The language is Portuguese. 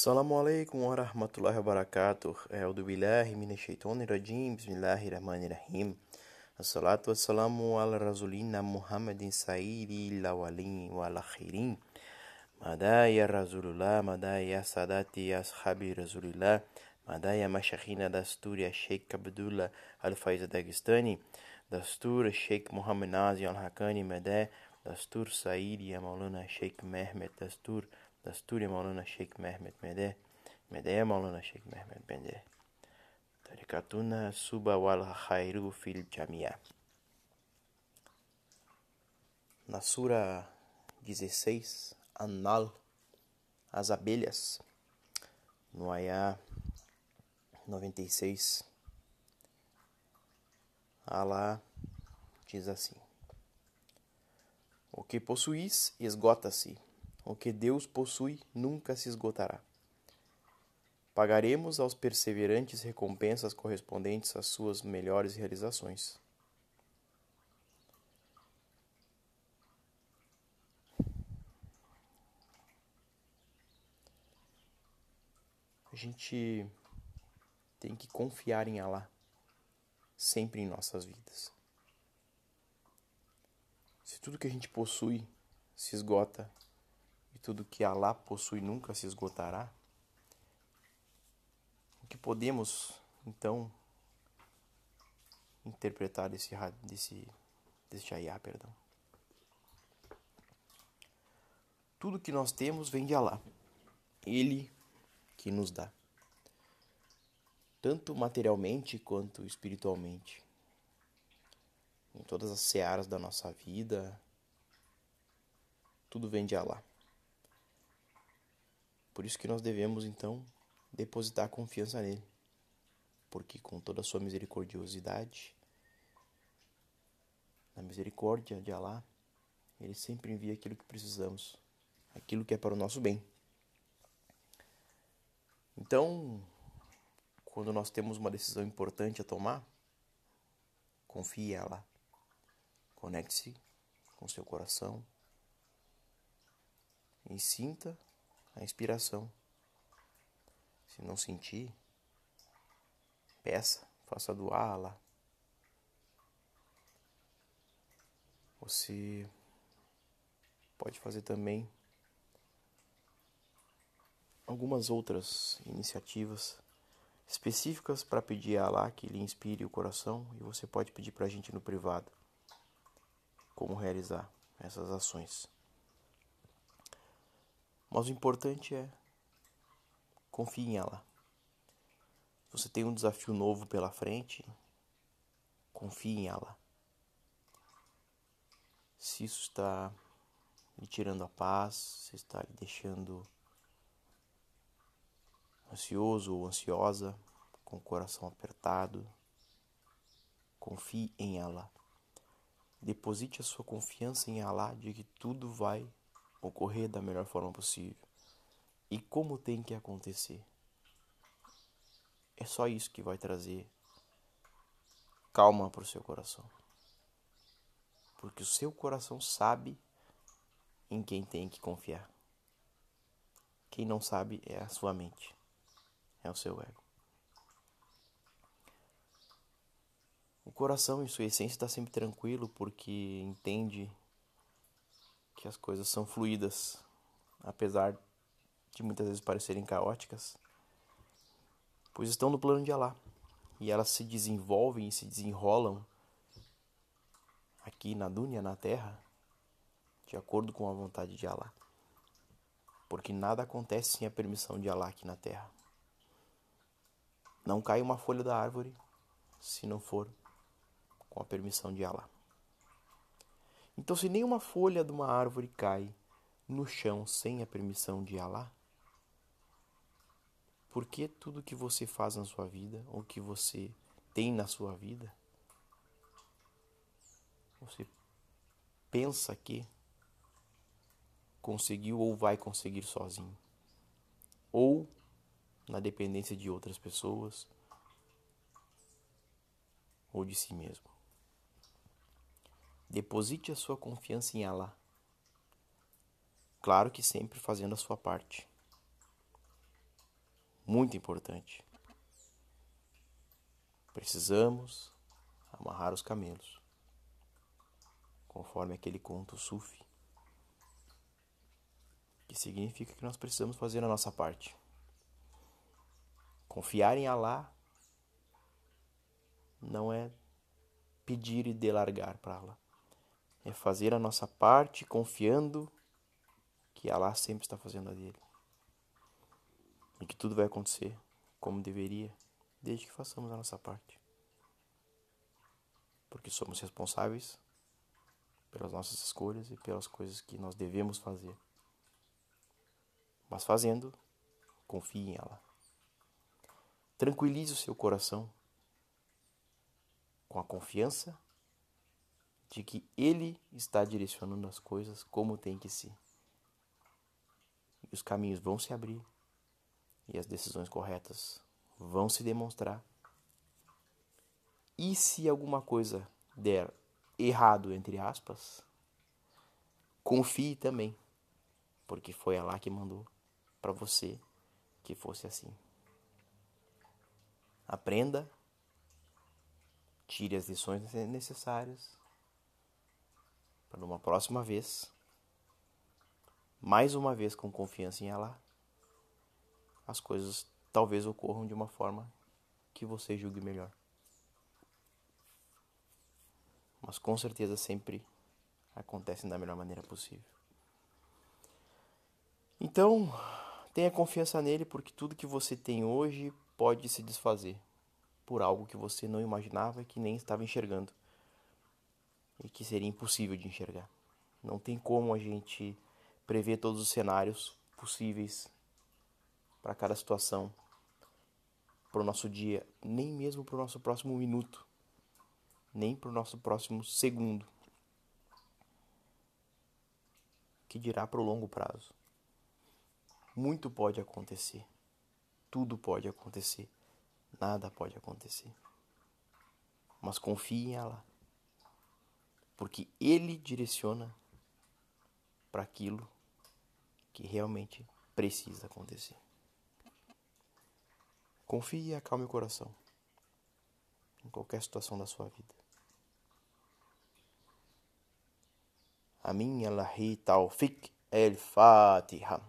السلام عليكم ورحمة الله وبركاته أعوذ بالله من الشيطان الرجيم بسم الله الرحمن الرحيم الصلاة والسلام على رسولنا محمد سعيد الأولين والأخيرين مدى يا رسول الله مدى يا سادتي يا صحابي رسول الله مدى يا مشاخين دستور يا شيخ عبد الله الفايز دستور الشيخ محمد نازي الحقاني مدى دستور سعيد يا مولانا الشيخ محمد دستور Maulana Sheikh Mehmet Mede, Medea Maulana Sheikh Mehmet Mede. Tarikatuna Suba wal Khairu fil Jamia. Na Sura 16, Anal, as abelhas, no Ayá 96, Alá diz assim: O que possuís esgota-se, o que Deus possui nunca se esgotará. Pagaremos aos perseverantes recompensas correspondentes às suas melhores realizações. A gente tem que confiar em Allah sempre em nossas vidas. Se tudo que a gente possui se esgota tudo que Allah possui nunca se esgotará, o que podemos então interpretar desse desse desse ayah, perdão? Tudo que nós temos vem de Allah. Ele que nos dá, tanto materialmente quanto espiritualmente, em todas as searas da nossa vida, tudo vem de Allah. Por isso que nós devemos então depositar confiança nele, porque com toda a sua misericordiosidade, na misericórdia de Allah, ele sempre envia aquilo que precisamos, aquilo que é para o nosso bem. Então, quando nós temos uma decisão importante a tomar, confie ela. Conecte-se com seu coração e sinta a inspiração. Se não sentir, peça, faça doar lá. Você pode fazer também algumas outras iniciativas específicas para pedir a Allah que lhe inspire o coração e você pode pedir para a gente no privado como realizar essas ações. Mas o importante é confie em Allah. Você tem um desafio novo pela frente, confie em Allah. Se isso está lhe tirando a paz, se está lhe deixando ansioso ou ansiosa, com o coração apertado, confie em Allah. Deposite a sua confiança em Allah de que tudo vai ocorrer da melhor forma possível. E como tem que acontecer. É só isso que vai trazer calma para o seu coração. Porque o seu coração sabe em quem tem que confiar. Quem não sabe é a sua mente é o seu ego. O coração, em sua essência, está sempre tranquilo porque entende que as coisas são fluídas, apesar de muitas vezes parecerem caóticas, pois estão no plano de Alá e elas se desenvolvem e se desenrolam aqui na Dúnia, na Terra, de acordo com a vontade de Alá. Porque nada acontece sem a permissão de Alá aqui na Terra. Não cai uma folha da árvore se não for com a permissão de Allah. Então, se nenhuma folha de uma árvore cai no chão sem a permissão de Allah, por que tudo que você faz na sua vida, ou que você tem na sua vida, você pensa que conseguiu ou vai conseguir sozinho? Ou na dependência de outras pessoas ou de si mesmo. Deposite a sua confiança em Allah. Claro que sempre fazendo a sua parte. muito importante. Precisamos amarrar os camelos, conforme aquele conto sufi, que significa que nós precisamos fazer a nossa parte. Confiar em Alá não é pedir e delargar para Allah. É fazer a nossa parte confiando que Allah sempre está fazendo a dele. E que tudo vai acontecer como deveria, desde que façamos a nossa parte. Porque somos responsáveis pelas nossas escolhas e pelas coisas que nós devemos fazer. Mas fazendo, confie em ela. Tranquilize o seu coração com a confiança de que Ele está direcionando as coisas como tem que ser. E os caminhos vão se abrir e as decisões corretas vão se demonstrar. E se alguma coisa der errado, entre aspas, confie também, porque foi ela que mandou para você que fosse assim. Aprenda Tire as lições necessárias para numa próxima vez, mais uma vez com confiança em Allah, as coisas talvez ocorram de uma forma que você julgue melhor. Mas com certeza sempre acontecem da melhor maneira possível. Então, tenha confiança nele, porque tudo que você tem hoje pode se desfazer por algo que você não imaginava e que nem estava enxergando. E que seria impossível de enxergar. Não tem como a gente prever todos os cenários possíveis para cada situação, para o nosso dia, nem mesmo para o nosso próximo minuto, nem para o nosso próximo segundo. Que dirá para o longo prazo. Muito pode acontecer. Tudo pode acontecer nada pode acontecer. Mas confie em Allah, porque Ele direciona para aquilo que realmente precisa acontecer. Confie e acalme o coração em qualquer situação da sua vida. Amin Allahi Tawfiq El Fatiha.